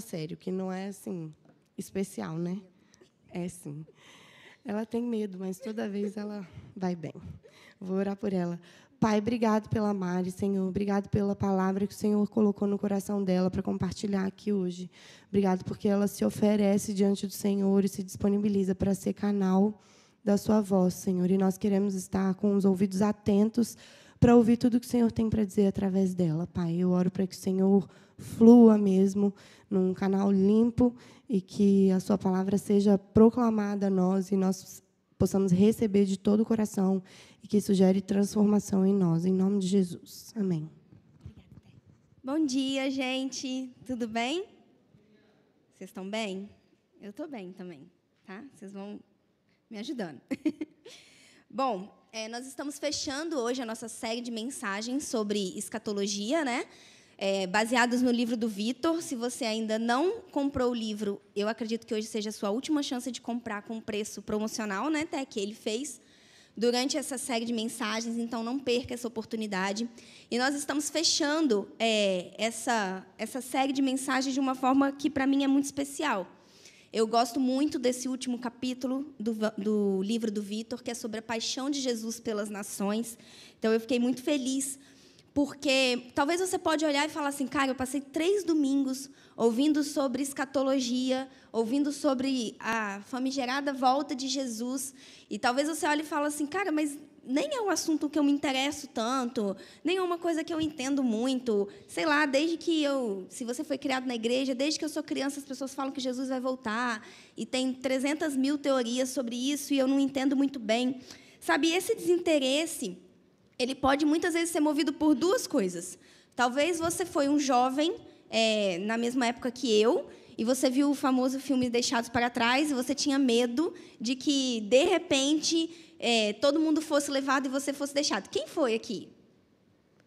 sério, que não é assim especial, né? É sim. Ela tem medo, mas toda vez ela vai bem. Vou orar por ela. Pai, obrigado pela Mari, Senhor. Obrigado pela palavra que o Senhor colocou no coração dela para compartilhar aqui hoje. Obrigado porque ela se oferece diante do Senhor e se disponibiliza para ser canal da sua voz, Senhor. E nós queremos estar com os ouvidos atentos para ouvir tudo que o Senhor tem para dizer através dela, Pai. Eu oro para que o Senhor flua mesmo num canal limpo e que a sua palavra seja proclamada a nós e nós possamos receber de todo o coração e que isso gere transformação em nós, em nome de Jesus. Amém. Bom dia, gente. Tudo bem? Vocês estão bem? Eu estou bem também, tá? Vocês vão me ajudando. Bom, é, nós estamos fechando hoje a nossa série de mensagens sobre escatologia, né? É, baseados no livro do Vitor. Se você ainda não comprou o livro, eu acredito que hoje seja a sua última chance de comprar com preço promocional, né, até que ele fez durante essa série de mensagens, então não perca essa oportunidade. E nós estamos fechando é, essa, essa série de mensagens de uma forma que, para mim, é muito especial. Eu gosto muito desse último capítulo do, do livro do Vitor, que é sobre a paixão de Jesus pelas nações. Então, eu fiquei muito feliz porque talvez você pode olhar e falar assim, cara, eu passei três domingos ouvindo sobre escatologia, ouvindo sobre a famigerada volta de Jesus, e talvez você olhe e fale assim, cara, mas nem é um assunto que eu me interesso tanto, nem é uma coisa que eu entendo muito. Sei lá, desde que eu, se você foi criado na igreja, desde que eu sou criança, as pessoas falam que Jesus vai voltar, e tem 300 mil teorias sobre isso, e eu não entendo muito bem. Sabe, esse desinteresse ele pode muitas vezes ser movido por duas coisas. Talvez você foi um jovem é, na mesma época que eu e você viu o famoso filme Deixados para Trás e você tinha medo de que de repente é, todo mundo fosse levado e você fosse deixado. Quem foi aqui?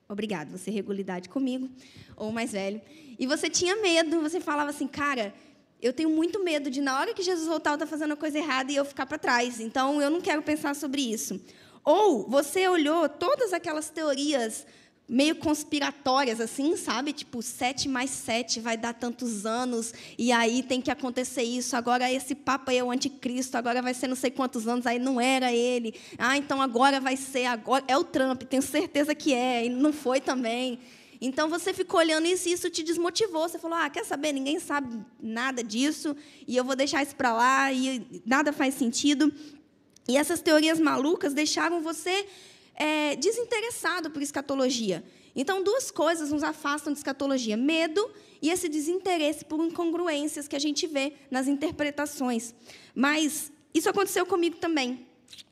Obrigado, você regularidade comigo ou mais velho. E você tinha medo, você falava assim, cara, eu tenho muito medo de na hora que Jesus voltar eu estar tá fazendo a coisa errada e eu ficar para trás. Então eu não quero pensar sobre isso. Ou você olhou todas aquelas teorias meio conspiratórias, assim, sabe? Tipo, 7 mais 7 vai dar tantos anos, e aí tem que acontecer isso. Agora esse Papa é o anticristo, agora vai ser não sei quantos anos, aí não era ele. Ah, então agora vai ser, agora é o Trump, tenho certeza que é, e não foi também. Então você ficou olhando isso e isso te desmotivou. Você falou: ah, quer saber? Ninguém sabe nada disso, e eu vou deixar isso para lá, e nada faz sentido. E essas teorias malucas deixaram você é, desinteressado por escatologia. Então, duas coisas nos afastam de escatologia: medo e esse desinteresse por incongruências que a gente vê nas interpretações. Mas isso aconteceu comigo também.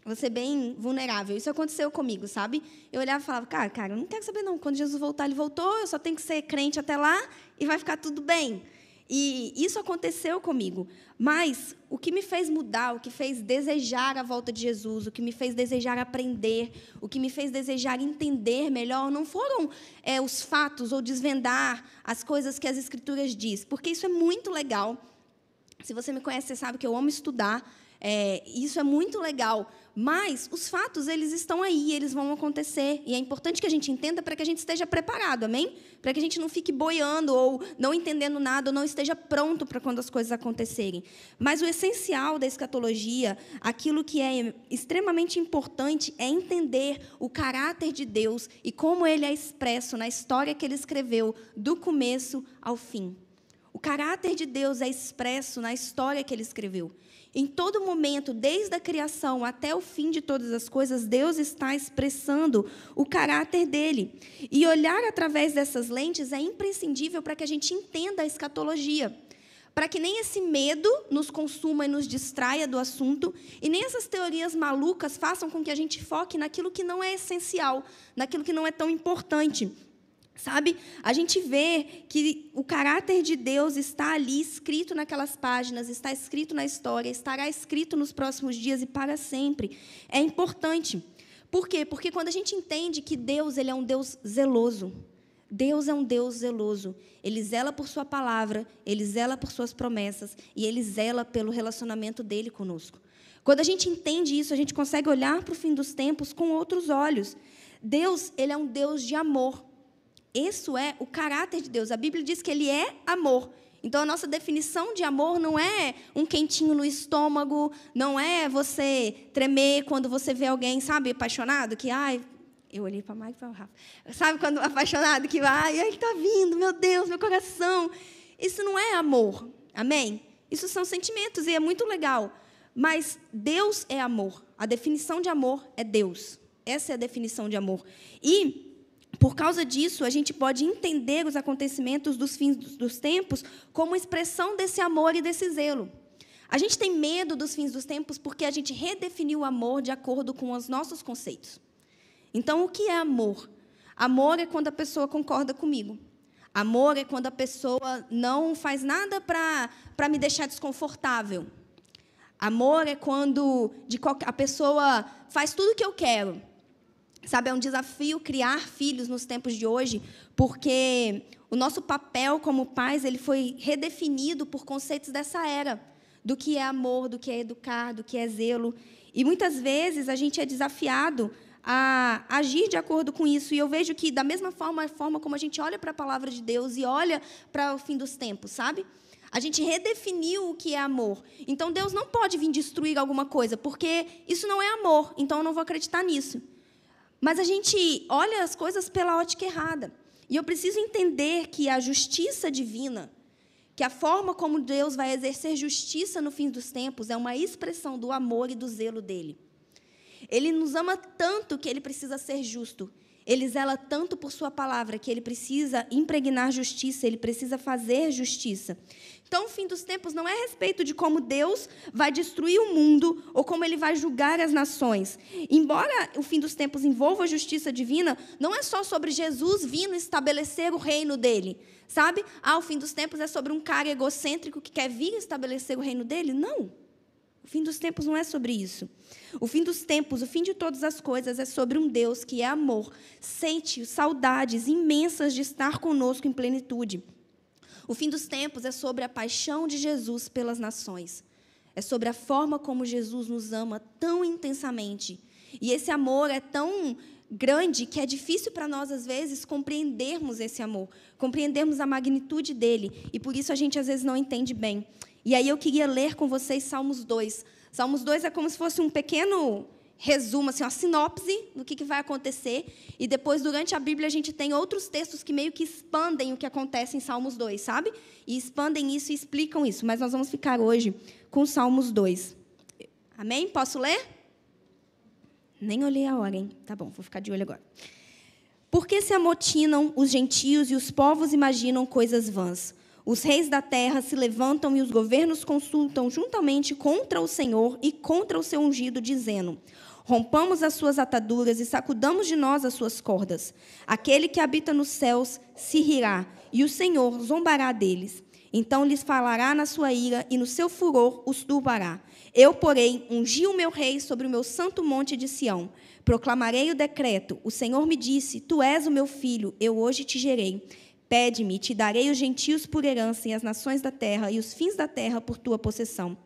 Vou ser bem vulnerável. Isso aconteceu comigo, sabe? Eu olhava e falava, cara, cara, eu não quero saber não. Quando Jesus voltar, ele voltou, eu só tenho que ser crente até lá e vai ficar tudo bem. E isso aconteceu comigo. Mas o que me fez mudar, o que fez desejar a volta de Jesus, o que me fez desejar aprender, o que me fez desejar entender melhor, não foram é, os fatos ou desvendar as coisas que as Escrituras diz, porque isso é muito legal. Se você me conhece, você sabe que eu amo estudar. É, isso é muito legal. Mas os fatos, eles estão aí, eles vão acontecer. E é importante que a gente entenda para que a gente esteja preparado, amém? Para que a gente não fique boiando ou não entendendo nada, ou não esteja pronto para quando as coisas acontecerem. Mas o essencial da escatologia, aquilo que é extremamente importante, é entender o caráter de Deus e como ele é expresso na história que ele escreveu, do começo ao fim. O caráter de Deus é expresso na história que ele escreveu. Em todo momento, desde a criação até o fim de todas as coisas, Deus está expressando o caráter dele. E olhar através dessas lentes é imprescindível para que a gente entenda a escatologia. Para que nem esse medo nos consuma e nos distraia do assunto, e nem essas teorias malucas façam com que a gente foque naquilo que não é essencial, naquilo que não é tão importante. Sabe? A gente vê que o caráter de Deus está ali escrito naquelas páginas, está escrito na história, estará escrito nos próximos dias e para sempre. É importante. Por quê? Porque quando a gente entende que Deus ele é um Deus zeloso, Deus é um Deus zeloso. Ele zela por sua palavra, ele zela por suas promessas e ele zela pelo relacionamento dele conosco. Quando a gente entende isso, a gente consegue olhar para o fim dos tempos com outros olhos. Deus, ele é um Deus de amor. Isso é o caráter de Deus. A Bíblia diz que ele é amor. Então, a nossa definição de amor não é um quentinho no estômago, não é você tremer quando você vê alguém, sabe, apaixonado, que, ai, eu olhei para Mike e para o Rafa. Sabe quando apaixonado que ai, ele está vindo, meu Deus, meu coração. Isso não é amor, amém? Isso são sentimentos e é muito legal. Mas Deus é amor. A definição de amor é Deus. Essa é a definição de amor. E, por causa disso, a gente pode entender os acontecimentos dos fins dos tempos como expressão desse amor e desse zelo. A gente tem medo dos fins dos tempos porque a gente redefiniu o amor de acordo com os nossos conceitos. Então, o que é amor? Amor é quando a pessoa concorda comigo. Amor é quando a pessoa não faz nada para me deixar desconfortável. Amor é quando de qualquer, a pessoa faz tudo o que eu quero. Sabe, é um desafio criar filhos nos tempos de hoje, porque o nosso papel como pais ele foi redefinido por conceitos dessa era, do que é amor, do que é educar, do que é zelo. E muitas vezes a gente é desafiado a agir de acordo com isso. E eu vejo que, da mesma forma, a forma como a gente olha para a palavra de Deus e olha para o fim dos tempos, sabe? A gente redefiniu o que é amor. Então Deus não pode vir destruir alguma coisa, porque isso não é amor, então eu não vou acreditar nisso. Mas a gente olha as coisas pela ótica errada. E eu preciso entender que a justiça divina, que a forma como Deus vai exercer justiça no fim dos tempos, é uma expressão do amor e do zelo dele. Ele nos ama tanto que ele precisa ser justo. Ele zela tanto por sua palavra que ele precisa impregnar justiça, ele precisa fazer justiça. Então, o fim dos tempos não é a respeito de como Deus vai destruir o mundo ou como ele vai julgar as nações. Embora o fim dos tempos envolva a justiça divina, não é só sobre Jesus vindo estabelecer o reino dele. Sabe? Ah, o fim dos tempos é sobre um cara egocêntrico que quer vir estabelecer o reino dele? Não. O fim dos tempos não é sobre isso. O fim dos tempos, o fim de todas as coisas é sobre um Deus que é amor, sente saudades imensas de estar conosco em plenitude. O fim dos tempos é sobre a paixão de Jesus pelas nações. É sobre a forma como Jesus nos ama tão intensamente. E esse amor é tão grande que é difícil para nós, às vezes, compreendermos esse amor, compreendermos a magnitude dele. E por isso a gente, às vezes, não entende bem. E aí eu queria ler com vocês Salmos 2. Salmos 2 é como se fosse um pequeno resumo, assim, uma sinopse do que, que vai acontecer. E depois, durante a Bíblia, a gente tem outros textos que meio que expandem o que acontece em Salmos 2, sabe? E expandem isso e explicam isso. Mas nós vamos ficar hoje com Salmos 2. Amém? Posso ler? Nem olhei a hora, hein? Tá bom, vou ficar de olho agora. Por que se amotinam os gentios e os povos imaginam coisas vãs? Os reis da terra se levantam e os governos consultam juntamente contra o Senhor e contra o seu ungido, dizendo: Rompamos as suas ataduras e sacudamos de nós as suas cordas. Aquele que habita nos céus se rirá, e o Senhor zombará deles. Então lhes falará na sua ira, e no seu furor os turbará. Eu, porém, ungi o meu rei sobre o meu santo monte de Sião. Proclamarei o decreto: O Senhor me disse: Tu és o meu filho, eu hoje te gerei. Pede-me, te darei os gentios por herança e as nações da terra e os fins da terra por tua possessão.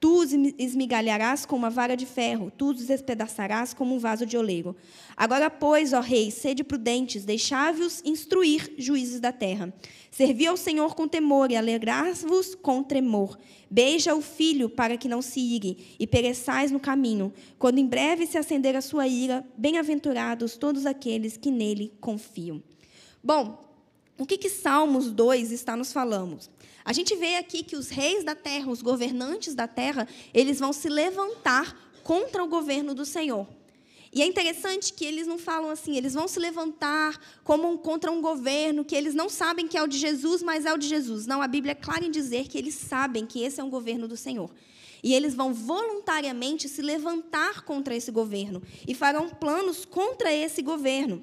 Tu os esmigalharás com uma vara de ferro, tu os despedaçarás como um vaso de oleiro. Agora, pois, ó rei, sede prudentes, deixai-vos instruir juízes da terra. Servi ao Senhor com temor e alegrar-vos com tremor. Beija o filho para que não se ire e pereçais no caminho. Quando em breve se acender a sua ira, bem-aventurados todos aqueles que nele confiam. Bom, o que, que Salmos 2 está nos falando? A gente vê aqui que os reis da terra, os governantes da terra, eles vão se levantar contra o governo do Senhor. E é interessante que eles não falam assim, eles vão se levantar como um, contra um governo que eles não sabem que é o de Jesus, mas é o de Jesus. Não, a Bíblia é clara em dizer que eles sabem que esse é um governo do Senhor. E eles vão voluntariamente se levantar contra esse governo e farão planos contra esse governo.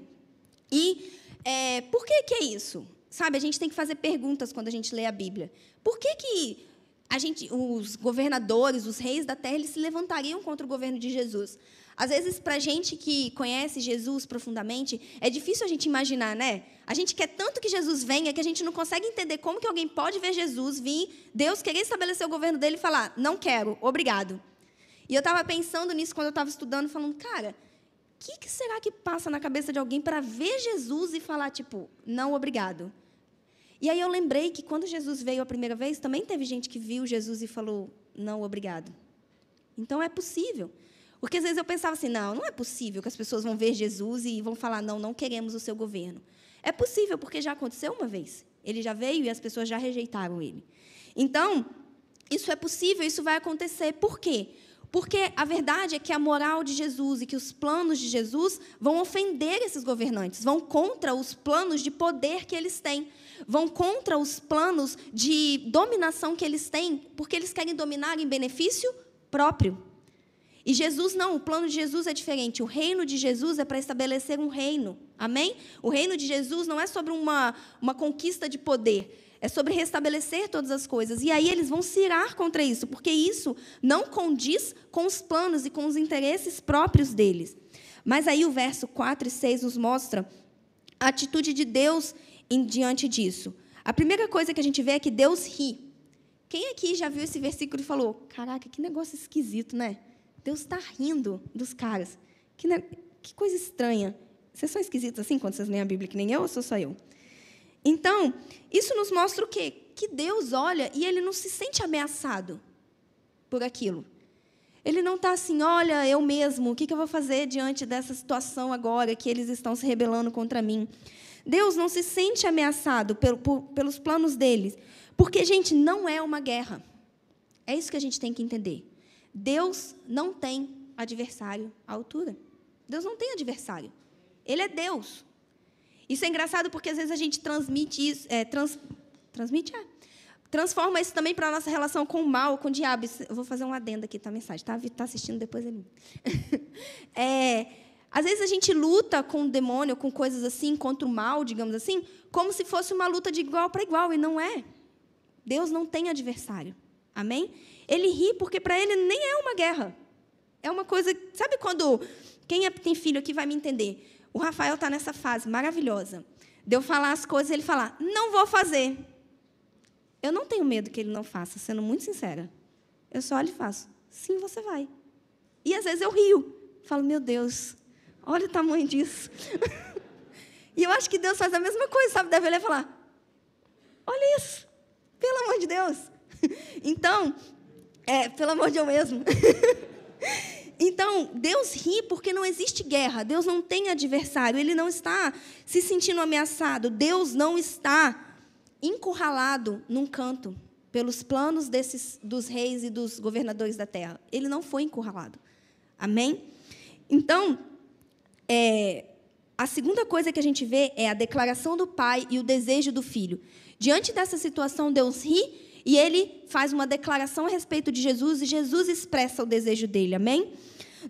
E é, por que, que é isso? Sabe, a gente tem que fazer perguntas quando a gente lê a Bíblia. Por que, que a gente, os governadores, os reis da terra, eles se levantariam contra o governo de Jesus? Às vezes, para a gente que conhece Jesus profundamente, é difícil a gente imaginar, né? A gente quer tanto que Jesus venha que a gente não consegue entender como que alguém pode ver Jesus vir, Deus querer estabelecer o governo dele e falar, não quero, obrigado. E eu estava pensando nisso quando eu estava estudando, falando, cara, que, que será que passa na cabeça de alguém para ver Jesus e falar, tipo, não, obrigado? E aí eu lembrei que quando Jesus veio a primeira vez, também teve gente que viu Jesus e falou: não, obrigado. Então é possível. Porque às vezes eu pensava assim: não, não é possível que as pessoas vão ver Jesus e vão falar: não, não queremos o seu governo. É possível, porque já aconteceu uma vez. Ele já veio e as pessoas já rejeitaram ele. Então, isso é possível, isso vai acontecer. Por quê? Porque a verdade é que a moral de Jesus e que os planos de Jesus vão ofender esses governantes, vão contra os planos de poder que eles têm, vão contra os planos de dominação que eles têm, porque eles querem dominar em benefício próprio. E Jesus não, o plano de Jesus é diferente. O reino de Jesus é para estabelecer um reino. Amém? O reino de Jesus não é sobre uma, uma conquista de poder. É sobre restabelecer todas as coisas. E aí eles vão se irar contra isso, porque isso não condiz com os planos e com os interesses próprios deles. Mas aí o verso 4 e 6 nos mostra a atitude de Deus em diante disso. A primeira coisa que a gente vê é que Deus ri. Quem aqui já viu esse versículo e falou: Caraca, que negócio esquisito, né? Deus está rindo dos caras. Que, ne... que coisa estranha. Vocês são esquisitos assim quando vocês leem a Bíblia, que nem eu ou sou só eu? Então, isso nos mostra o quê? Que Deus olha e ele não se sente ameaçado por aquilo. Ele não está assim, olha, eu mesmo, o que, que eu vou fazer diante dessa situação agora que eles estão se rebelando contra mim? Deus não se sente ameaçado pelo, por, pelos planos deles, porque, gente, não é uma guerra. É isso que a gente tem que entender. Deus não tem adversário à altura. Deus não tem adversário. Ele é Deus. Isso é engraçado porque às vezes a gente transmite isso, é, trans, transmite, é, transforma isso também para a nossa relação com o mal, com o diabo. Eu vou fazer um adendo aqui, tá a mensagem, tá? Está assistindo depois ele. é, às vezes a gente luta com o demônio, com coisas assim, contra o mal, digamos assim, como se fosse uma luta de igual para igual, e não é. Deus não tem adversário. Amém? Ele ri porque para ele nem é uma guerra. É uma coisa. Sabe quando. Quem é, tem filho aqui vai me entender. O Rafael está nessa fase maravilhosa. De eu falar as coisas e ele falar, não vou fazer. Eu não tenho medo que ele não faça, sendo muito sincera. Eu só olho e faço, sim, você vai. E às vezes eu rio. Falo, meu Deus, olha o tamanho disso. e eu acho que Deus faz a mesma coisa, sabe? Deve olhar e falar, olha isso, pelo amor de Deus. então, é, pelo amor de eu mesmo. Então, Deus ri porque não existe guerra, Deus não tem adversário, ele não está se sentindo ameaçado, Deus não está encurralado num canto pelos planos desses dos reis e dos governadores da terra. Ele não foi encurralado. Amém? Então, é, a segunda coisa que a gente vê é a declaração do pai e o desejo do filho. Diante dessa situação, Deus ri e ele faz uma declaração a respeito de Jesus e Jesus expressa o desejo dele. Amém?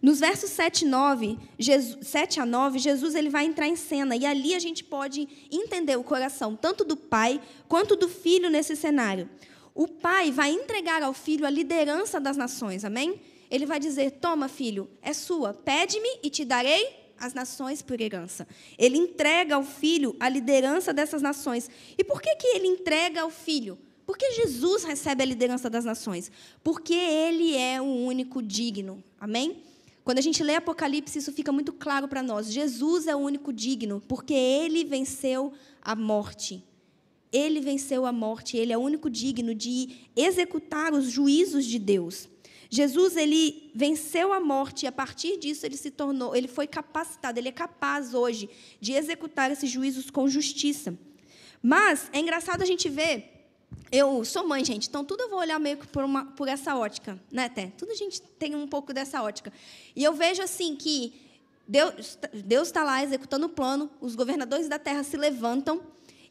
Nos versos 7, 9, Jesus, 7 a 9, Jesus ele vai entrar em cena e ali a gente pode entender o coração tanto do pai quanto do filho nesse cenário. O pai vai entregar ao filho a liderança das nações, amém? Ele vai dizer: Toma, filho, é sua, pede-me e te darei as nações por herança. Ele entrega ao filho a liderança dessas nações. E por que, que ele entrega ao filho? Por que Jesus recebe a liderança das nações? Porque ele é o único digno. Amém? Quando a gente lê Apocalipse, isso fica muito claro para nós. Jesus é o único digno, porque ele venceu a morte. Ele venceu a morte, ele é o único digno de executar os juízos de Deus. Jesus ele venceu a morte e a partir disso ele se tornou, ele foi capacitado, ele é capaz hoje de executar esses juízos com justiça. Mas é engraçado a gente ver eu sou mãe, gente, então tudo eu vou olhar meio que por, uma, por essa ótica, né, até. Tudo a gente tem um pouco dessa ótica. E eu vejo assim que Deus está lá executando o plano, os governadores da terra se levantam,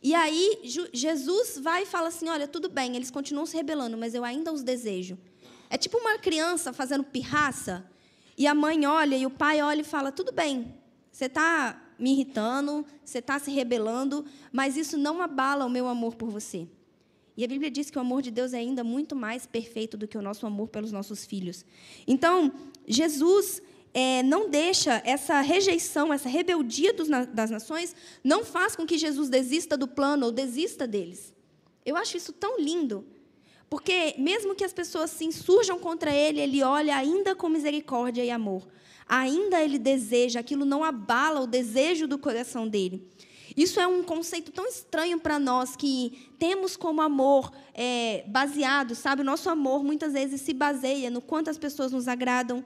e aí Jesus vai e fala assim: olha, tudo bem, eles continuam se rebelando, mas eu ainda os desejo. É tipo uma criança fazendo pirraça, e a mãe olha e o pai olha e fala: tudo bem, você está me irritando, você está se rebelando, mas isso não abala o meu amor por você. E a Bíblia diz que o amor de Deus é ainda muito mais perfeito do que o nosso amor pelos nossos filhos. Então, Jesus é, não deixa essa rejeição, essa rebeldia dos, das nações, não faz com que Jesus desista do plano ou desista deles. Eu acho isso tão lindo. Porque, mesmo que as pessoas se insurjam contra ele, ele olha ainda com misericórdia e amor. Ainda ele deseja, aquilo não abala o desejo do coração dele. Isso é um conceito tão estranho para nós que temos como amor é, baseado, sabe? O nosso amor muitas vezes se baseia no quanto as pessoas nos agradam,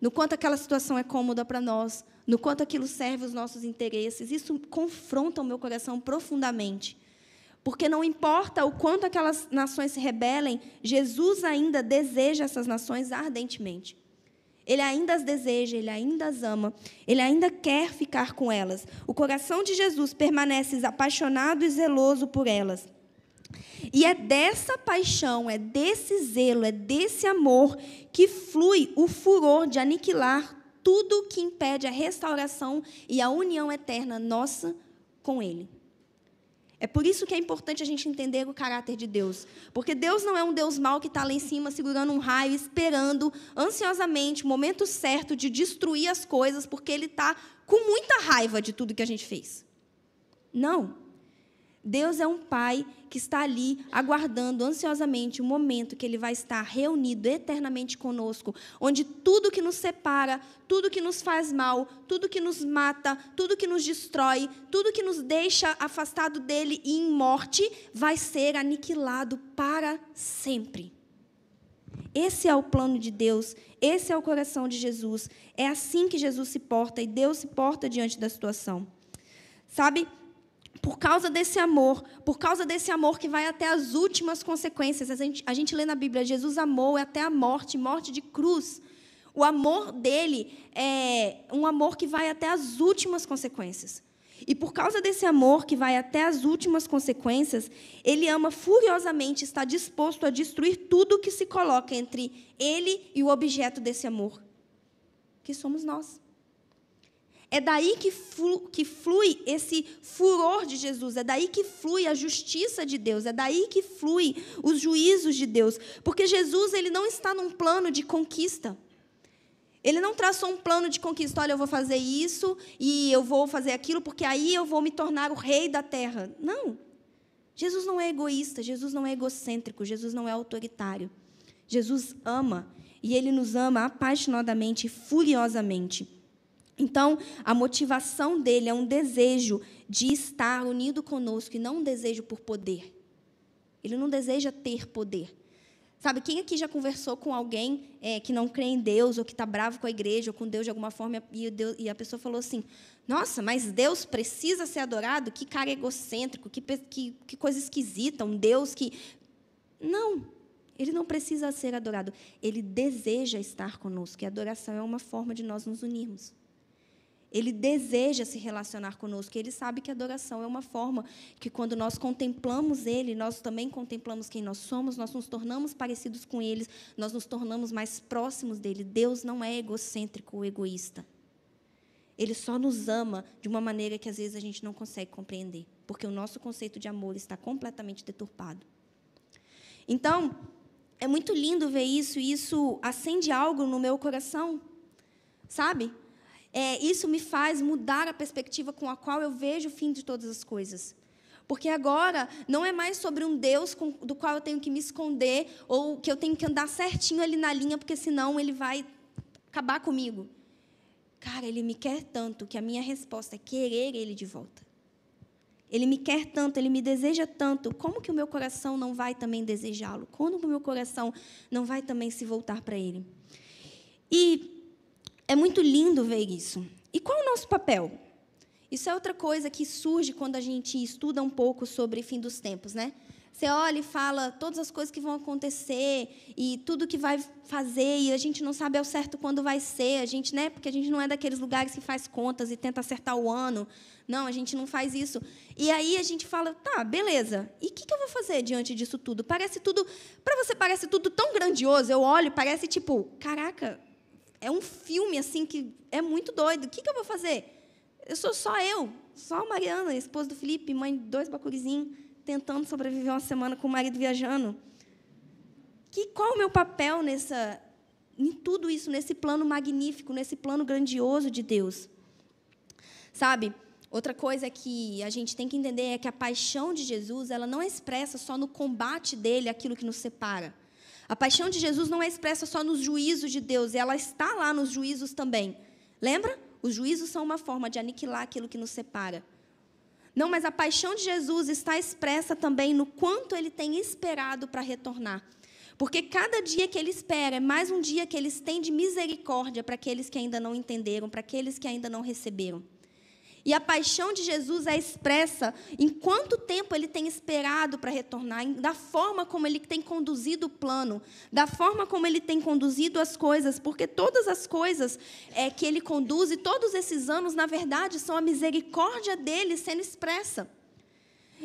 no quanto aquela situação é cômoda para nós, no quanto aquilo serve os nossos interesses. Isso confronta o meu coração profundamente. Porque não importa o quanto aquelas nações se rebelem, Jesus ainda deseja essas nações ardentemente. Ele ainda as deseja, ele ainda as ama, ele ainda quer ficar com elas. O coração de Jesus permanece apaixonado e zeloso por elas. E é dessa paixão, é desse zelo, é desse amor que flui o furor de aniquilar tudo que impede a restauração e a união eterna nossa com Ele. É por isso que é importante a gente entender o caráter de Deus. Porque Deus não é um Deus mau que está lá em cima segurando um raio, esperando ansiosamente o momento certo de destruir as coisas, porque Ele está com muita raiva de tudo que a gente fez. Não. Deus é um pai que está ali aguardando ansiosamente o momento que ele vai estar reunido eternamente conosco, onde tudo que nos separa, tudo que nos faz mal, tudo que nos mata, tudo que nos destrói, tudo que nos deixa afastado dele e em morte, vai ser aniquilado para sempre. Esse é o plano de Deus, esse é o coração de Jesus. É assim que Jesus se porta e Deus se porta diante da situação. Sabe? Por causa desse amor, por causa desse amor que vai até as últimas consequências. A gente, a gente lê na Bíblia, Jesus amou até a morte, morte de cruz. O amor dele é um amor que vai até as últimas consequências. E por causa desse amor que vai até as últimas consequências, ele ama furiosamente, está disposto a destruir tudo que se coloca entre ele e o objeto desse amor, que somos nós. É daí que flui, que flui esse furor de Jesus, é daí que flui a justiça de Deus, é daí que flui os juízos de Deus, porque Jesus ele não está num plano de conquista. Ele não traçou um plano de conquista, olha, eu vou fazer isso e eu vou fazer aquilo, porque aí eu vou me tornar o rei da terra. Não. Jesus não é egoísta, Jesus não é egocêntrico, Jesus não é autoritário. Jesus ama, e ele nos ama apaixonadamente e furiosamente. Então, a motivação dele é um desejo de estar unido conosco e não um desejo por poder. Ele não deseja ter poder. Sabe, quem aqui já conversou com alguém é, que não crê em Deus, ou que está bravo com a igreja, ou com Deus de alguma forma, e, Deus, e, a pessoa falou assim: Nossa, mas Deus precisa ser adorado? Que cara egocêntrico, que, que, que coisa esquisita, um Deus que. Não, ele não precisa ser adorado. Ele deseja estar conosco, e a adoração é uma forma de nós nos unirmos. Ele deseja se relacionar conosco. Ele sabe que a adoração é uma forma que, quando nós contemplamos Ele, nós também contemplamos quem nós somos, nós nos tornamos parecidos com Ele, nós nos tornamos mais próximos dele. Deus não é egocêntrico ou egoísta. Ele só nos ama de uma maneira que às vezes a gente não consegue compreender, porque o nosso conceito de amor está completamente deturpado. Então, é muito lindo ver isso, e isso acende algo no meu coração, sabe? É, isso me faz mudar a perspectiva com a qual eu vejo o fim de todas as coisas. Porque agora não é mais sobre um Deus com, do qual eu tenho que me esconder ou que eu tenho que andar certinho ali na linha, porque senão ele vai acabar comigo. Cara, ele me quer tanto que a minha resposta é querer ele de volta. Ele me quer tanto, ele me deseja tanto. Como que o meu coração não vai também desejá-lo? Como que o meu coração não vai também se voltar para ele? E é muito lindo ver isso. E qual é o nosso papel? Isso é outra coisa que surge quando a gente estuda um pouco sobre fim dos tempos, né? Você olha e fala todas as coisas que vão acontecer e tudo que vai fazer e a gente não sabe ao certo quando vai ser, a gente, né? Porque a gente não é daqueles lugares que faz contas e tenta acertar o ano. Não, a gente não faz isso. E aí a gente fala, tá, beleza. E o que, que eu vou fazer diante disso tudo? Parece tudo, para você parece tudo tão grandioso. Eu olho, parece tipo, caraca, é um filme assim que é muito doido. O que, que eu vou fazer? Eu sou só eu, só a Mariana, esposa do Felipe, mãe de dois bacurizinhos, tentando sobreviver uma semana com o marido viajando. Que, qual é o meu papel nessa, em tudo isso, nesse plano magnífico, nesse plano grandioso de Deus? Sabe? Outra coisa que a gente tem que entender é que a paixão de Jesus, ela não expressa só no combate dele aquilo que nos separa. A paixão de Jesus não é expressa só nos juízos de Deus, ela está lá nos juízos também. Lembra? Os juízos são uma forma de aniquilar aquilo que nos separa. Não, mas a paixão de Jesus está expressa também no quanto ele tem esperado para retornar. Porque cada dia que ele espera é mais um dia que ele estende misericórdia para aqueles que ainda não entenderam, para aqueles que ainda não receberam. E a paixão de Jesus é expressa em quanto tempo ele tem esperado para retornar, da forma como ele tem conduzido o plano, da forma como ele tem conduzido as coisas, porque todas as coisas é, que ele conduz, e todos esses anos, na verdade, são a misericórdia dele sendo expressa.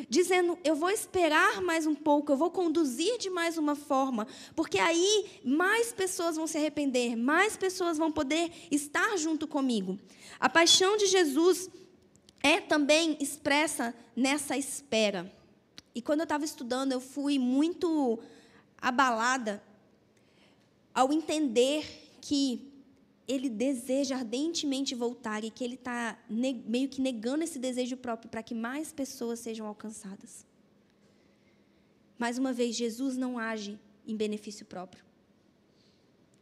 Dizendo, eu vou esperar mais um pouco, eu vou conduzir de mais uma forma, porque aí mais pessoas vão se arrepender, mais pessoas vão poder estar junto comigo. A paixão de Jesus é também expressa nessa espera. E quando eu estava estudando, eu fui muito abalada ao entender que ele deseja ardentemente voltar e que ele está meio que negando esse desejo próprio para que mais pessoas sejam alcançadas. Mais uma vez, Jesus não age em benefício próprio.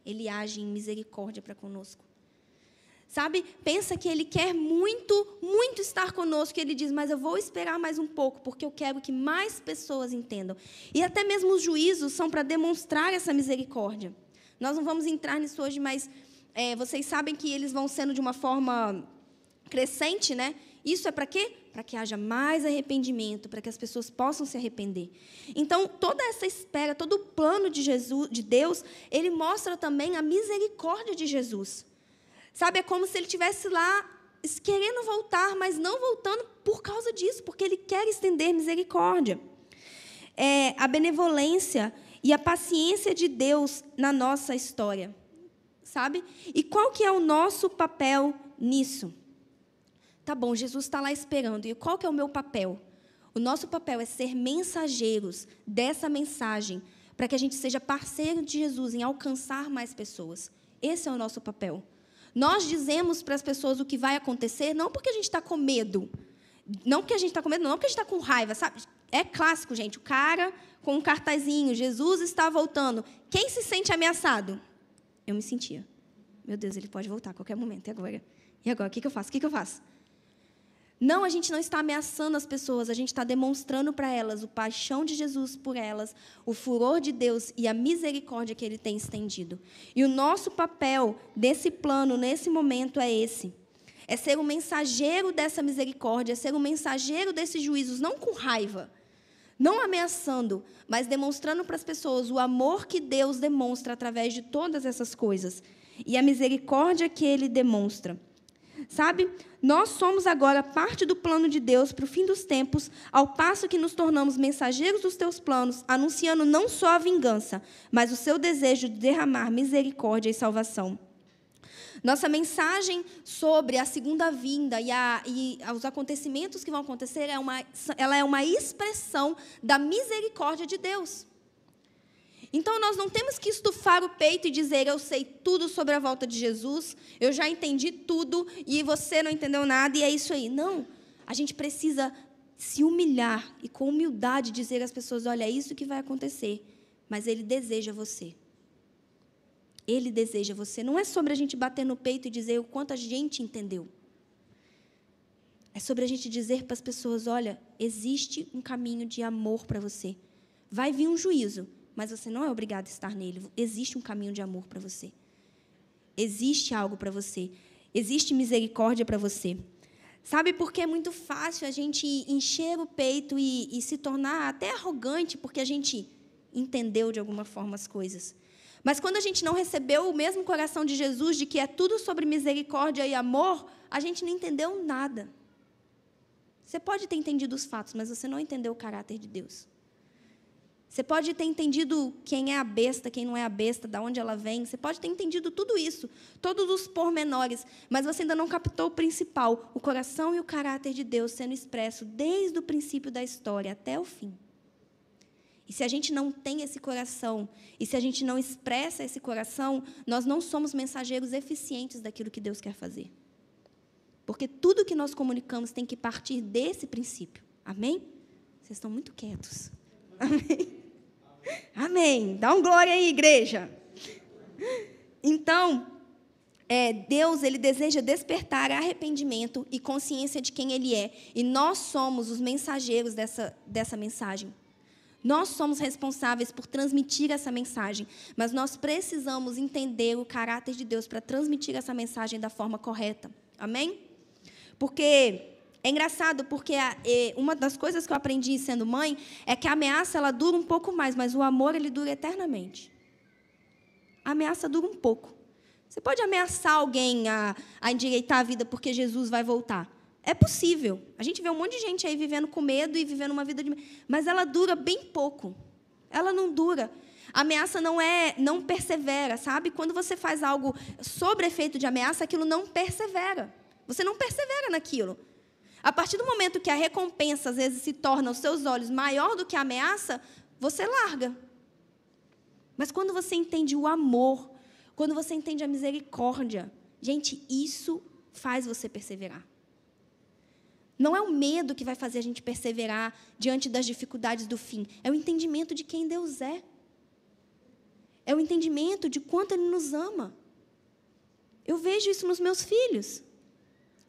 Ele age em misericórdia para conosco. Sabe? Pensa que ele quer muito, muito estar conosco. E ele diz: Mas eu vou esperar mais um pouco, porque eu quero que mais pessoas entendam. E até mesmo os juízos são para demonstrar essa misericórdia. Nós não vamos entrar nisso hoje, mas é, vocês sabem que eles vão sendo de uma forma crescente, né? Isso é para quê? Para que haja mais arrependimento, para que as pessoas possam se arrepender. Então, toda essa espera, todo o plano de Jesus, de Deus, ele mostra também a misericórdia de Jesus. Sabe, é como se ele tivesse lá querendo voltar, mas não voltando por causa disso, porque ele quer estender misericórdia. É, a benevolência e a paciência de Deus na nossa história, sabe? E qual que é o nosso papel nisso? Tá bom, Jesus está lá esperando. E qual que é o meu papel? O nosso papel é ser mensageiros dessa mensagem, para que a gente seja parceiro de Jesus em alcançar mais pessoas. Esse é o nosso papel. Nós dizemos para as pessoas o que vai acontecer, não porque a gente está com medo. Não porque a gente está com medo, não porque a gente está com raiva, sabe? É clássico, gente. O cara com um cartazinho, Jesus está voltando. Quem se sente ameaçado? Eu me sentia. Meu Deus, ele pode voltar a qualquer momento. E agora? E agora? O que, eu faço? O que eu faço? Não, a gente não está ameaçando as pessoas, a gente está demonstrando para elas o paixão de Jesus por elas, o furor de Deus e a misericórdia que Ele tem estendido. E o nosso papel desse plano, nesse momento, é esse: é ser o um mensageiro dessa misericórdia, é ser o um mensageiro desses juízos, não com raiva, não ameaçando, mas demonstrando para as pessoas o amor que Deus demonstra através de todas essas coisas e a misericórdia que Ele demonstra. Sabe? Nós somos agora parte do plano de Deus para o fim dos tempos, ao passo que nos tornamos mensageiros dos teus planos, anunciando não só a vingança, mas o seu desejo de derramar misericórdia e salvação. Nossa mensagem sobre a segunda vinda e, a, e os acontecimentos que vão acontecer é uma, ela é uma expressão da misericórdia de Deus. Então nós não temos que estufar o peito e dizer eu sei tudo sobre a volta de Jesus, eu já entendi tudo e você não entendeu nada e é isso aí. Não. A gente precisa se humilhar e com humildade dizer às pessoas, olha, é isso que vai acontecer, mas ele deseja você. Ele deseja você. Não é sobre a gente bater no peito e dizer o quanto a gente entendeu. É sobre a gente dizer para as pessoas: olha, existe um caminho de amor para você. Vai vir um juízo, mas você não é obrigado a estar nele. Existe um caminho de amor para você. Existe algo para você. Existe misericórdia para você. Sabe por que é muito fácil a gente encher o peito e, e se tornar até arrogante porque a gente entendeu de alguma forma as coisas. Mas quando a gente não recebeu o mesmo coração de Jesus, de que é tudo sobre misericórdia e amor, a gente não entendeu nada. Você pode ter entendido os fatos, mas você não entendeu o caráter de Deus. Você pode ter entendido quem é a besta, quem não é a besta, de onde ela vem. Você pode ter entendido tudo isso, todos os pormenores, mas você ainda não captou o principal, o coração e o caráter de Deus sendo expresso desde o princípio da história até o fim. E se a gente não tem esse coração, e se a gente não expressa esse coração, nós não somos mensageiros eficientes daquilo que Deus quer fazer. Porque tudo que nós comunicamos tem que partir desse princípio. Amém? Vocês estão muito quietos. Amém? Amém. Dá um glória aí, igreja. Então, é, Deus ele deseja despertar arrependimento e consciência de quem Ele é. E nós somos os mensageiros dessa, dessa mensagem. Nós somos responsáveis por transmitir essa mensagem, mas nós precisamos entender o caráter de Deus para transmitir essa mensagem da forma correta. Amém? Porque é engraçado porque uma das coisas que eu aprendi sendo mãe é que a ameaça ela dura um pouco mais, mas o amor ele dura eternamente. A ameaça dura um pouco. Você pode ameaçar alguém a, a endireitar a vida porque Jesus vai voltar. É possível. A gente vê um monte de gente aí vivendo com medo e vivendo uma vida de mas ela dura bem pouco. Ela não dura. A ameaça não é, não persevera, sabe? Quando você faz algo sobre efeito de ameaça, aquilo não persevera. Você não persevera naquilo. A partir do momento que a recompensa às vezes se torna aos seus olhos maior do que a ameaça, você larga. Mas quando você entende o amor, quando você entende a misericórdia, gente, isso faz você perseverar. Não é o medo que vai fazer a gente perseverar diante das dificuldades do fim. É o entendimento de quem Deus é. É o entendimento de quanto Ele nos ama. Eu vejo isso nos meus filhos.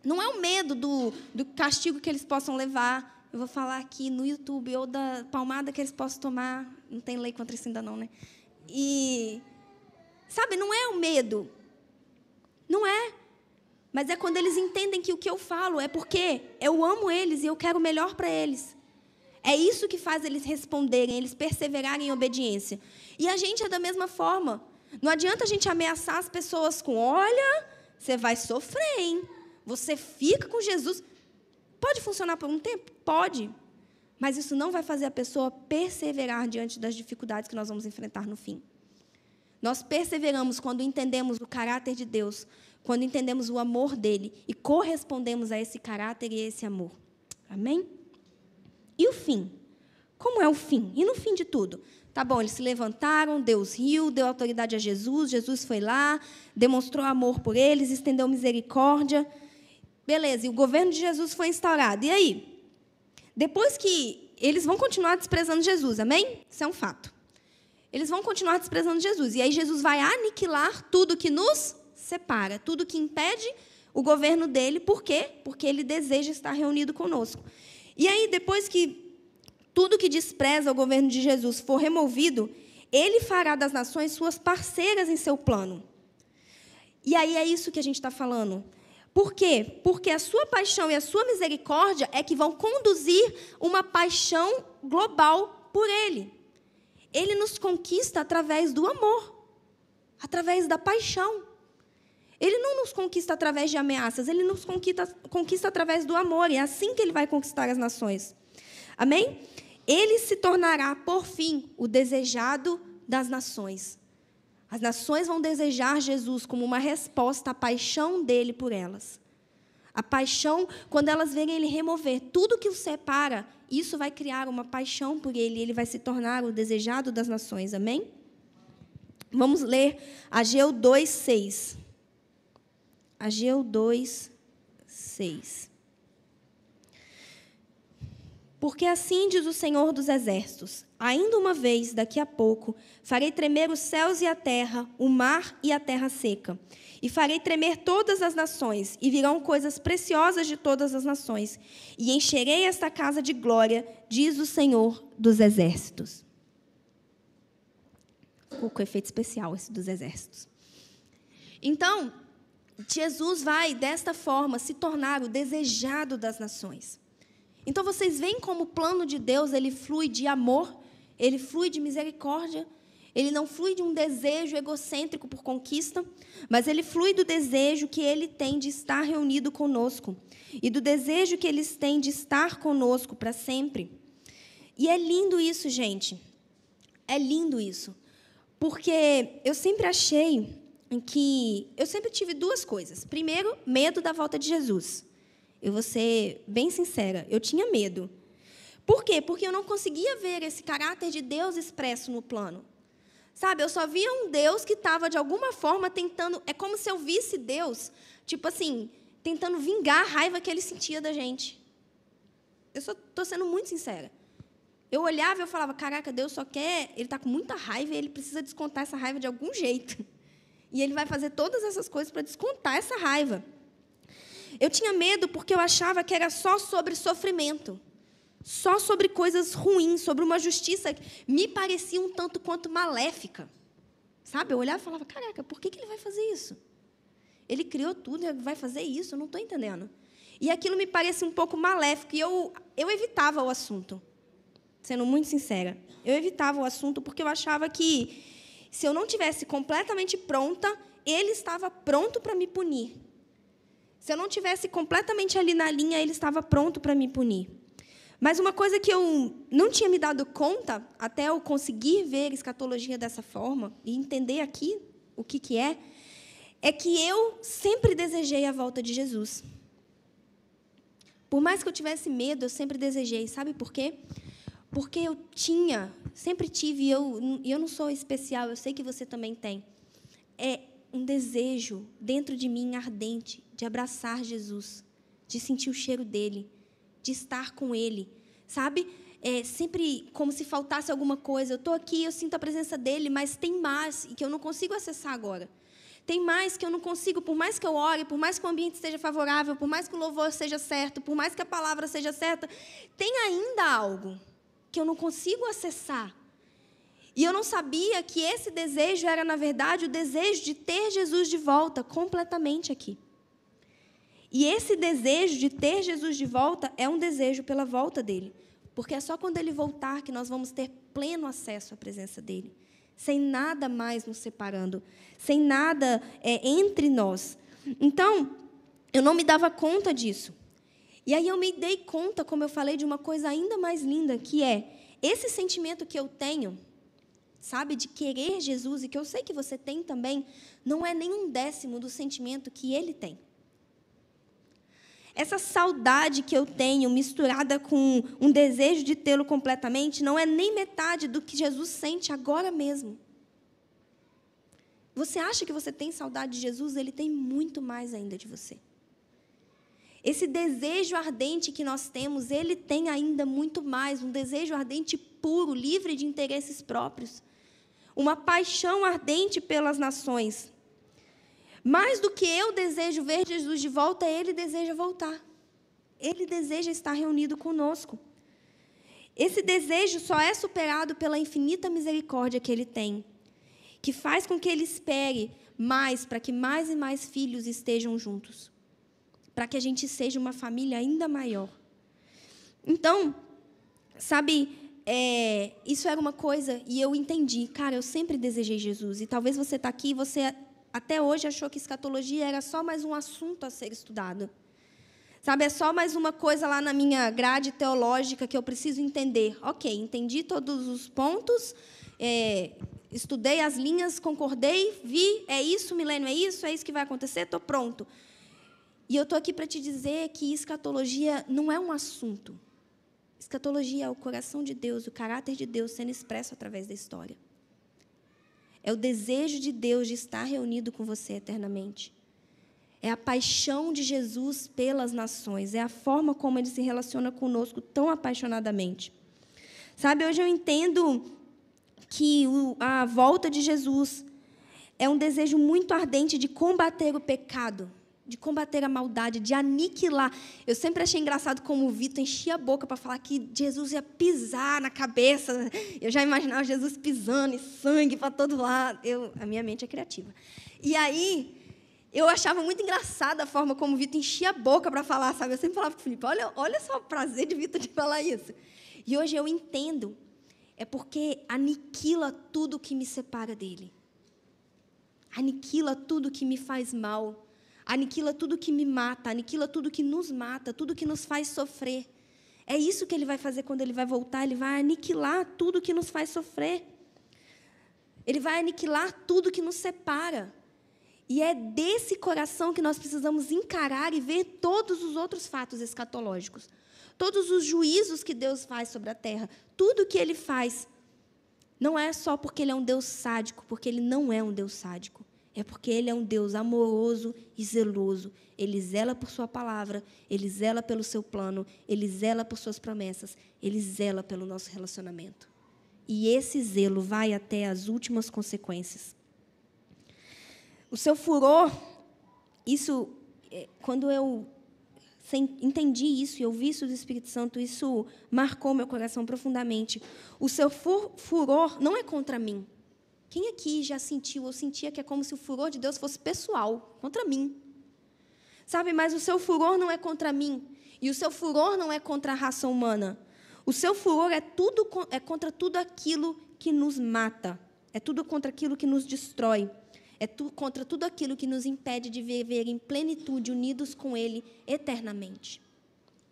Não é o medo do, do castigo que eles possam levar. Eu vou falar aqui no YouTube, ou da palmada que eles possam tomar. Não tem lei contra isso ainda não, né? E, sabe, não é o medo. Não é. Mas é quando eles entendem que o que eu falo é porque eu amo eles e eu quero o melhor para eles. É isso que faz eles responderem, eles perseverarem em obediência. E a gente é da mesma forma. Não adianta a gente ameaçar as pessoas com: olha, você vai sofrer, hein? Você fica com Jesus. Pode funcionar por um tempo? Pode. Mas isso não vai fazer a pessoa perseverar diante das dificuldades que nós vamos enfrentar no fim. Nós perseveramos quando entendemos o caráter de Deus, quando entendemos o amor dele e correspondemos a esse caráter e a esse amor. Amém? E o fim? Como é o fim? E no fim de tudo? Tá bom, eles se levantaram, Deus riu, deu autoridade a Jesus, Jesus foi lá, demonstrou amor por eles, estendeu misericórdia. Beleza, e o governo de Jesus foi instaurado. E aí? Depois que eles vão continuar desprezando Jesus, amém? Isso é um fato. Eles vão continuar desprezando Jesus. E aí Jesus vai aniquilar tudo que nos separa, tudo que impede o governo dele, por quê? Porque ele deseja estar reunido conosco. E aí, depois que tudo que despreza o governo de Jesus for removido, ele fará das nações suas parceiras em seu plano. E aí é isso que a gente está falando. Por quê? Porque a sua paixão e a sua misericórdia é que vão conduzir uma paixão global por Ele. Ele nos conquista através do amor, através da paixão. Ele não nos conquista através de ameaças, ele nos conquista, conquista através do amor, e é assim que ele vai conquistar as nações. Amém? Ele se tornará, por fim, o desejado das nações. As nações vão desejar Jesus como uma resposta à paixão dele por elas. A paixão, quando elas verem ele remover tudo que o separa, isso vai criar uma paixão por ele, e ele vai se tornar o desejado das nações. Amém? Vamos ler Ageu 2, 6. Ageu 2, 6. Porque assim diz o Senhor dos Exércitos: ainda uma vez, daqui a pouco, farei tremer os céus e a terra, o mar e a terra seca. E farei tremer todas as nações, e virão coisas preciosas de todas as nações. E encherei esta casa de glória, diz o Senhor dos Exércitos. Ficou efeito especial esse dos exércitos. Então, Jesus vai, desta forma, se tornar o desejado das nações. Então, vocês veem como o plano de Deus ele flui de amor, ele flui de misericórdia, ele não flui de um desejo egocêntrico por conquista, mas ele flui do desejo que ele tem de estar reunido conosco e do desejo que eles têm de estar conosco para sempre. E é lindo isso, gente. É lindo isso. Porque eu sempre achei que eu sempre tive duas coisas. Primeiro, medo da volta de Jesus. Eu vou ser bem sincera, eu tinha medo. Por quê? Porque eu não conseguia ver esse caráter de Deus expresso no plano. Sabe, eu só via um Deus que estava, de alguma forma, tentando. É como se eu visse Deus, tipo assim, tentando vingar a raiva que ele sentia da gente. Eu estou sendo muito sincera. Eu olhava e eu falava: caraca, Deus só quer. Ele está com muita raiva e ele precisa descontar essa raiva de algum jeito. E ele vai fazer todas essas coisas para descontar essa raiva. Eu tinha medo porque eu achava que era só sobre sofrimento. Só sobre coisas ruins, sobre uma justiça que me parecia um tanto quanto maléfica. Sabe? Eu olhava e falava: caraca, por que, que ele vai fazer isso? Ele criou tudo, ele vai fazer isso? Eu não estou entendendo. E aquilo me parecia um pouco maléfico e eu, eu evitava o assunto. Sendo muito sincera. Eu evitava o assunto porque eu achava que se eu não tivesse completamente pronta, ele estava pronto para me punir. Se eu não tivesse completamente ali na linha, ele estava pronto para me punir. Mas uma coisa que eu não tinha me dado conta, até eu conseguir ver escatologia dessa forma e entender aqui o que, que é, é que eu sempre desejei a volta de Jesus. Por mais que eu tivesse medo, eu sempre desejei. Sabe por quê? Porque eu tinha, sempre tive, e eu, eu não sou especial, eu sei que você também tem. É um desejo dentro de mim ardente de abraçar Jesus, de sentir o cheiro dele, de estar com ele. Sabe? É sempre como se faltasse alguma coisa. Eu estou aqui, eu sinto a presença dele, mas tem mais que eu não consigo acessar agora. Tem mais que eu não consigo, por mais que eu ore, por mais que o ambiente esteja favorável, por mais que o louvor seja certo, por mais que a palavra seja certa, tem ainda algo que eu não consigo acessar. E eu não sabia que esse desejo era, na verdade, o desejo de ter Jesus de volta completamente aqui. E esse desejo de ter Jesus de volta é um desejo pela volta dele. Porque é só quando ele voltar que nós vamos ter pleno acesso à presença dele sem nada mais nos separando, sem nada é, entre nós. Então, eu não me dava conta disso. E aí eu me dei conta, como eu falei, de uma coisa ainda mais linda, que é esse sentimento que eu tenho, sabe, de querer Jesus, e que eu sei que você tem também, não é nem um décimo do sentimento que ele tem. Essa saudade que eu tenho, misturada com um desejo de tê-lo completamente, não é nem metade do que Jesus sente agora mesmo. Você acha que você tem saudade de Jesus? Ele tem muito mais ainda de você. Esse desejo ardente que nós temos, ele tem ainda muito mais, um desejo ardente puro, livre de interesses próprios. Uma paixão ardente pelas nações. Mais do que eu desejo ver Jesus de volta, ele deseja voltar. Ele deseja estar reunido conosco. Esse desejo só é superado pela infinita misericórdia que ele tem, que faz com que ele espere mais para que mais e mais filhos estejam juntos, para que a gente seja uma família ainda maior. Então, sabe, é, isso era uma coisa e eu entendi, cara, eu sempre desejei Jesus. E talvez você está aqui e você até hoje achou que escatologia era só mais um assunto a ser estudado. Sabe, é só mais uma coisa lá na minha grade teológica que eu preciso entender. Ok, entendi todos os pontos, é, estudei as linhas, concordei, vi, é isso, milênio é isso, é isso que vai acontecer, estou pronto. E eu estou aqui para te dizer que escatologia não é um assunto. Escatologia é o coração de Deus, o caráter de Deus sendo expresso através da história. É o desejo de Deus de estar reunido com você eternamente. É a paixão de Jesus pelas nações. É a forma como ele se relaciona conosco tão apaixonadamente. Sabe, hoje eu entendo que a volta de Jesus é um desejo muito ardente de combater o pecado de combater a maldade, de aniquilar. Eu sempre achei engraçado como o Vitor enchia a boca para falar que Jesus ia pisar na cabeça. Eu já imaginava Jesus pisando e sangue para todo lado. Eu, a minha mente é criativa. E aí, eu achava muito engraçada a forma como o Vitor enchia a boca para falar, sabe? Eu sempre falava para o Felipe, olha, olha só o prazer de Vitor de falar isso. E hoje eu entendo, é porque aniquila tudo que me separa dele. Aniquila tudo que me faz mal aniquila tudo que me mata, aniquila tudo que nos mata, tudo que nos faz sofrer. É isso que ele vai fazer quando ele vai voltar, ele vai aniquilar tudo que nos faz sofrer. Ele vai aniquilar tudo que nos separa. E é desse coração que nós precisamos encarar e ver todos os outros fatos escatológicos. Todos os juízos que Deus faz sobre a terra. Tudo que ele faz. Não é só porque ele é um Deus sádico, porque ele não é um Deus sádico. É porque Ele é um Deus amoroso e zeloso. Ele zela por Sua palavra, Ele zela pelo seu plano, Ele zela por Suas promessas, Ele zela pelo nosso relacionamento. E esse zelo vai até as últimas consequências. O seu furor, isso, é, quando eu entendi isso e ouvi isso do Espírito Santo, isso marcou meu coração profundamente. O seu furor não é contra mim. Quem aqui já sentiu ou sentia que é como se o furor de Deus fosse pessoal, contra mim? Sabe, mas o seu furor não é contra mim. E o seu furor não é contra a raça humana. O seu furor é, tudo, é contra tudo aquilo que nos mata. É tudo contra aquilo que nos destrói. É tu, contra tudo aquilo que nos impede de viver em plenitude, unidos com Ele eternamente.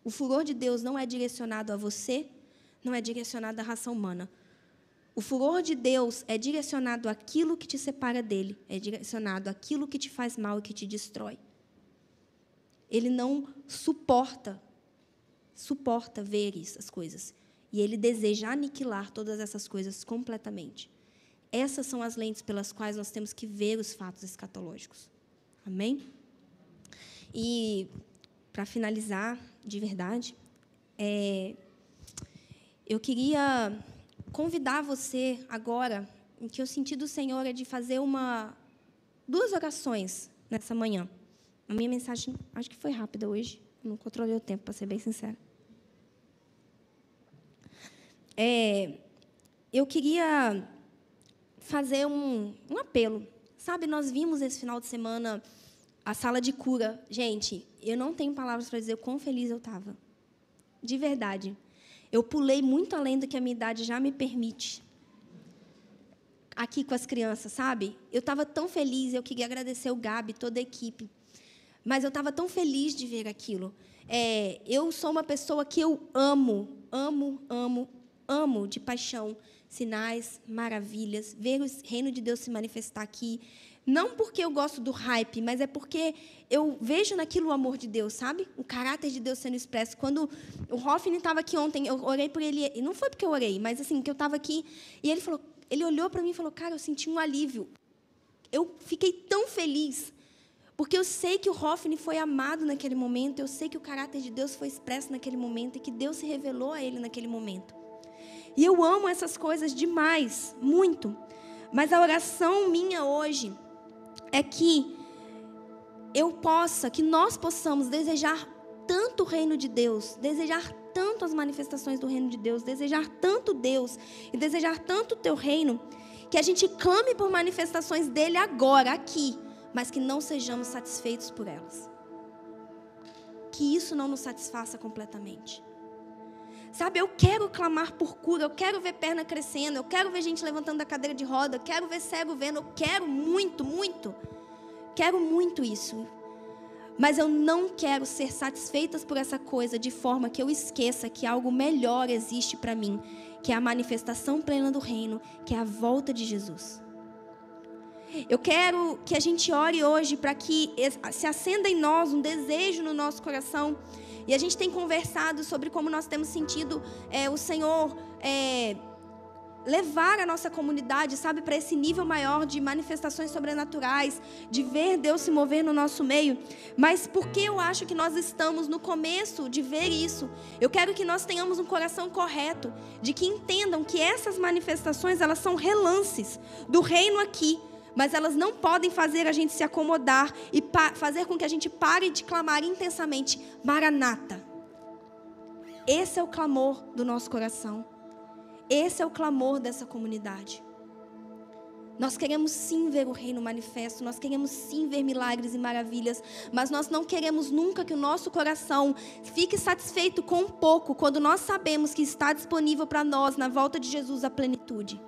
O furor de Deus não é direcionado a você, não é direcionado à raça humana. O furor de Deus é direcionado àquilo que te separa dele, é direcionado àquilo que te faz mal e que te destrói. Ele não suporta, suporta ver essas coisas. E ele deseja aniquilar todas essas coisas completamente. Essas são as lentes pelas quais nós temos que ver os fatos escatológicos. Amém? E, para finalizar, de verdade, é, eu queria convidar você agora, em que eu senti do Senhor é de fazer uma duas orações nessa manhã. A minha mensagem acho que foi rápida hoje, não controlei o tempo, para ser bem sincera. É, eu queria fazer um, um apelo. Sabe, nós vimos esse final de semana a sala de cura. Gente, eu não tenho palavras para dizer o quão feliz eu estava. De verdade. Eu pulei muito além do que a minha idade já me permite. Aqui com as crianças, sabe? Eu estava tão feliz, eu queria agradecer o Gabi, toda a equipe. Mas eu estava tão feliz de ver aquilo. É, eu sou uma pessoa que eu amo, amo, amo, amo de paixão sinais, maravilhas, ver o reino de Deus se manifestar aqui. Não porque eu gosto do hype, mas é porque eu vejo naquilo o amor de Deus, sabe? O caráter de Deus sendo expresso. Quando o Hoffman estava aqui ontem, eu orei por ele, e não foi porque eu orei, mas assim, que eu estava aqui, e ele falou, ele olhou para mim e falou: "Cara, eu senti um alívio. Eu fiquei tão feliz, porque eu sei que o Hoffman foi amado naquele momento, eu sei que o caráter de Deus foi expresso naquele momento e que Deus se revelou a ele naquele momento. E eu amo essas coisas demais, muito. Mas a oração minha hoje é que eu possa, que nós possamos desejar tanto o reino de Deus, desejar tanto as manifestações do reino de Deus, desejar tanto Deus e desejar tanto o teu reino, que a gente clame por manifestações dele agora, aqui, mas que não sejamos satisfeitos por elas. Que isso não nos satisfaça completamente. Sabe, eu quero clamar por cura, eu quero ver perna crescendo, eu quero ver gente levantando da cadeira de roda, eu quero ver cego vendo, eu quero muito, muito. Quero muito isso. Mas eu não quero ser satisfeitas por essa coisa de forma que eu esqueça que algo melhor existe para mim, que é a manifestação plena do reino, que é a volta de Jesus. Eu quero que a gente ore hoje para que se acenda em nós um desejo no nosso coração e a gente tem conversado sobre como nós temos sentido é, o Senhor é, levar a nossa comunidade, sabe, para esse nível maior de manifestações sobrenaturais, de ver Deus se mover no nosso meio. Mas porque eu acho que nós estamos no começo de ver isso, eu quero que nós tenhamos um coração correto, de que entendam que essas manifestações elas são relances do reino aqui mas elas não podem fazer a gente se acomodar e fazer com que a gente pare de clamar intensamente: Maranata. Esse é o clamor do nosso coração. Esse é o clamor dessa comunidade. Nós queremos sim ver o reino manifesto, nós queremos sim ver milagres e maravilhas, mas nós não queremos nunca que o nosso coração fique satisfeito com um pouco, quando nós sabemos que está disponível para nós, na volta de Jesus, a plenitude.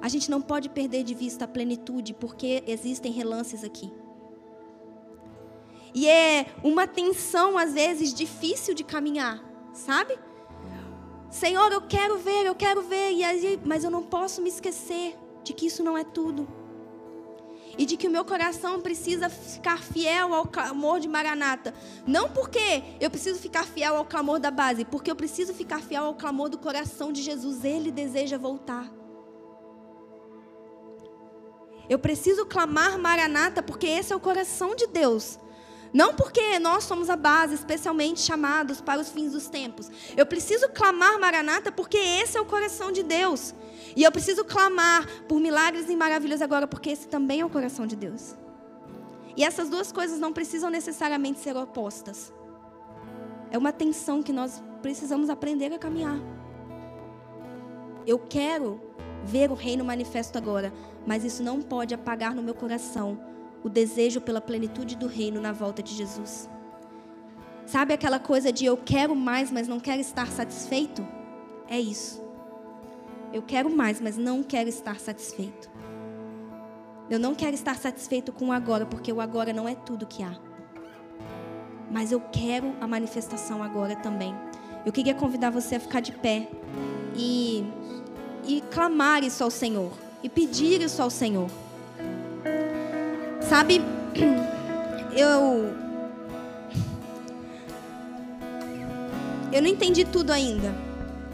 A gente não pode perder de vista a plenitude, porque existem relances aqui. E é uma tensão, às vezes, difícil de caminhar, sabe? Senhor, eu quero ver, eu quero ver, mas eu não posso me esquecer de que isso não é tudo. E de que o meu coração precisa ficar fiel ao clamor de Maranata. Não porque eu preciso ficar fiel ao clamor da base, porque eu preciso ficar fiel ao clamor do coração de Jesus. Ele deseja voltar. Eu preciso clamar Maranata, porque esse é o coração de Deus. Não porque nós somos a base, especialmente chamados para os fins dos tempos. Eu preciso clamar Maranata porque esse é o coração de Deus. E eu preciso clamar por milagres e maravilhas agora porque esse também é o coração de Deus. E essas duas coisas não precisam necessariamente ser opostas. É uma tensão que nós precisamos aprender a caminhar. Eu quero ver o reino manifesto agora, mas isso não pode apagar no meu coração o desejo pela plenitude do reino na volta de Jesus. Sabe aquela coisa de eu quero mais, mas não quero estar satisfeito? É isso. Eu quero mais, mas não quero estar satisfeito. Eu não quero estar satisfeito com o agora, porque o agora não é tudo que há. Mas eu quero a manifestação agora também. Eu queria convidar você a ficar de pé e, e clamar isso ao Senhor, e pedir isso ao Senhor. Sabe, eu. Eu não entendi tudo ainda.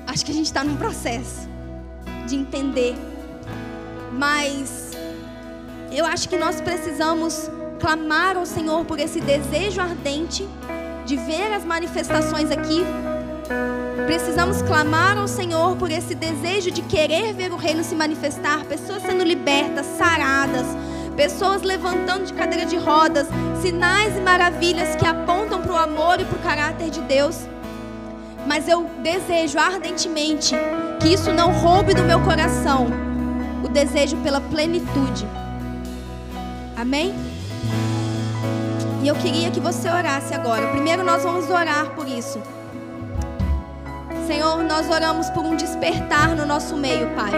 Acho que a gente está num processo de entender. Mas eu acho que nós precisamos clamar ao Senhor por esse desejo ardente de ver as manifestações aqui. Precisamos clamar ao Senhor por esse desejo de querer ver o reino se manifestar, pessoas sendo libertas, saradas pessoas levantando de cadeira de rodas, sinais e maravilhas que apontam para o amor e para o caráter de Deus. Mas eu desejo ardentemente que isso não roube do meu coração o desejo pela plenitude. Amém? E eu queria que você orasse agora. Primeiro nós vamos orar por isso. Senhor, nós oramos por um despertar no nosso meio, Pai.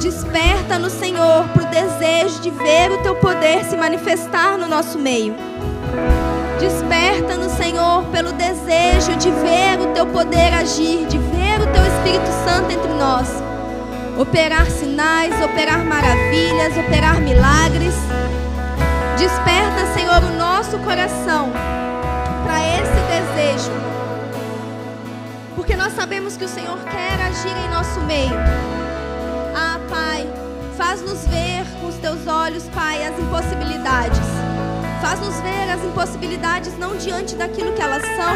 Desperta no Senhor para o desejo de ver o teu poder se manifestar no nosso meio. Desperta no Senhor pelo desejo de ver o teu poder agir, de ver o teu Espírito Santo entre nós. Operar sinais, operar maravilhas, operar milagres. Desperta, Senhor, o nosso coração para esse desejo. Porque nós sabemos que o Senhor quer agir em nosso meio. Ah, Pai, faz-nos ver com os teus olhos, Pai, as impossibilidades. Faz-nos ver as impossibilidades não diante daquilo que elas são,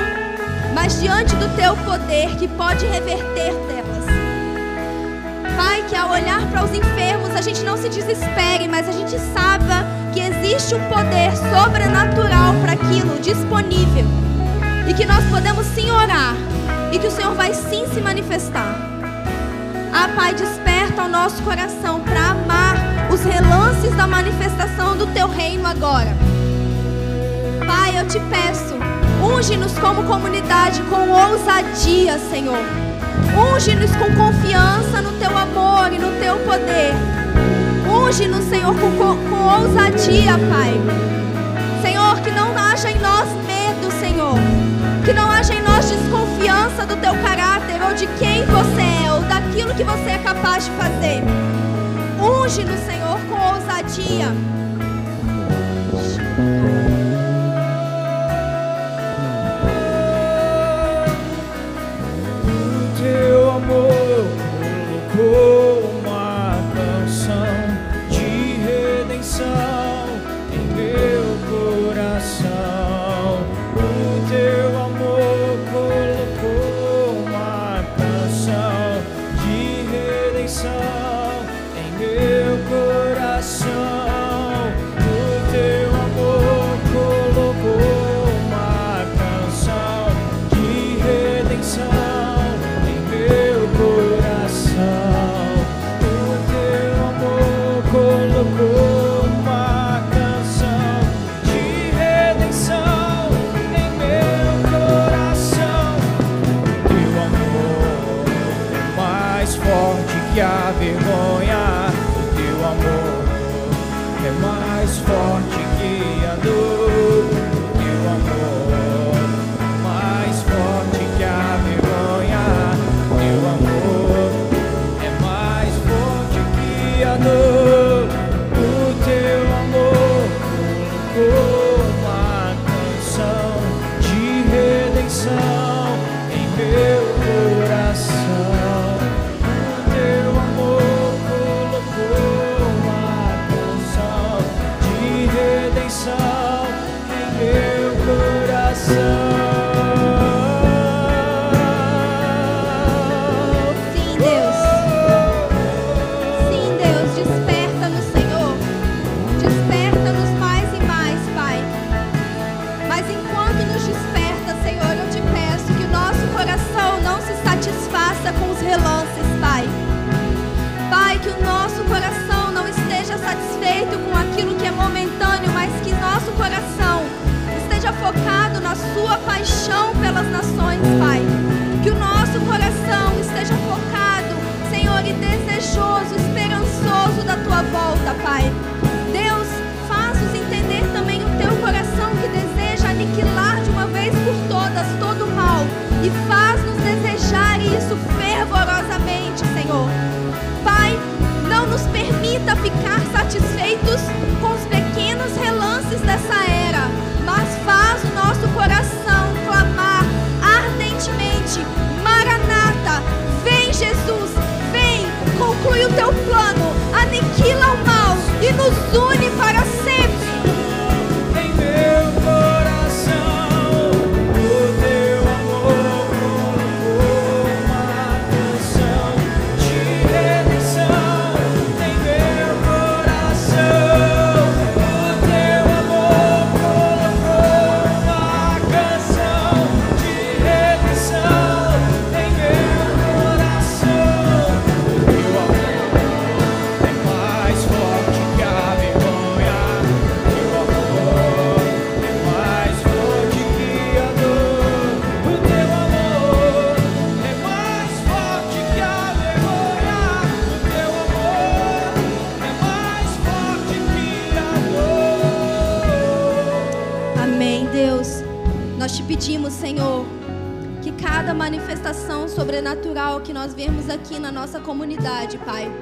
mas diante do teu poder que pode reverter delas. Pai, que ao olhar para os enfermos a gente não se desespere, mas a gente saiba que existe um poder sobrenatural para aquilo disponível e que nós podemos sim orar e que o Senhor vai sim se manifestar. Ah, Pai, desperta o nosso coração para amar os relances da manifestação do Teu reino agora. Pai, eu te peço, unge-nos como comunidade com ousadia, Senhor. Unge-nos com confiança no Teu amor e no Teu poder. Unge-nos, Senhor, com, com, ousadia, Pai. Senhor, que não haja em nós medo, Senhor. Que não haja em do Teu caráter ou de quem você é aquilo que você é capaz de fazer. Unge no Senhor com ousadia. Nossa comunidade, Pai,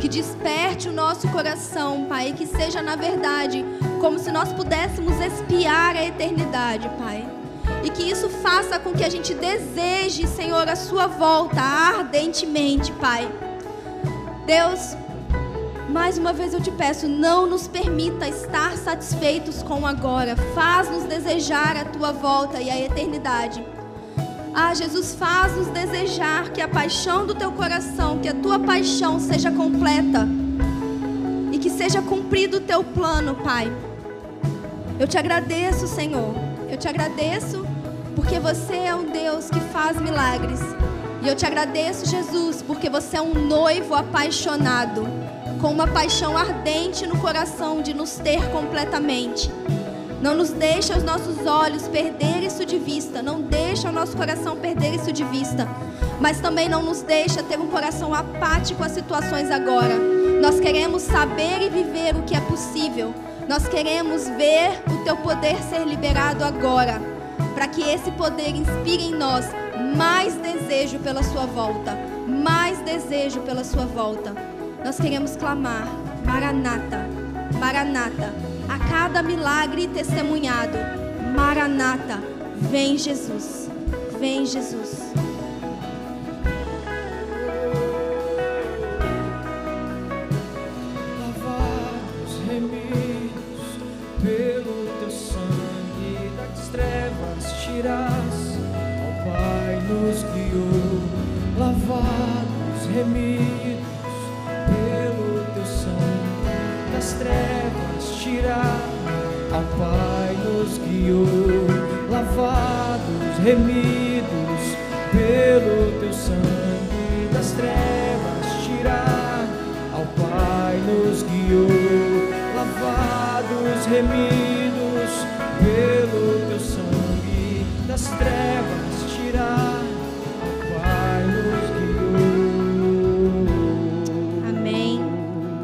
que desperte o nosso coração, Pai, que seja na verdade como se nós pudéssemos espiar a eternidade, Pai. E que isso faça com que a gente deseje, Senhor, a sua volta ardentemente, Pai. Deus, mais uma vez eu te peço, não nos permita estar satisfeitos com agora. Faz-nos desejar a tua volta e a eternidade. Ah, Jesus, faz-nos desejar que a paixão do teu coração, que a tua paixão seja completa e que seja cumprido o teu plano, Pai. Eu te agradeço, Senhor. Eu te agradeço porque você é um Deus que faz milagres. E eu te agradeço, Jesus, porque você é um noivo apaixonado, com uma paixão ardente no coração de nos ter completamente. Não nos deixa os nossos olhos perder isso de vista, não deixa o nosso coração perder isso de vista, mas também não nos deixa ter um coração apático às situações agora. Nós queremos saber e viver o que é possível. Nós queremos ver o teu poder ser liberado agora, para que esse poder inspire em nós mais desejo pela sua volta, mais desejo pela sua volta. Nós queremos clamar: Maranata, Maranata, a cada milagre testemunhado. Maranata, vem Jesus, vem Jesus. lavados, remidos pelo teu sangue das trevas tiras, ao Pai nos guiou, lavados, remidos tirar, ao Pai nos guiou, lavados, remidos pelo teu sangue das trevas tirar, ao Pai nos guiou, lavados, remidos pelo teu sangue das trevas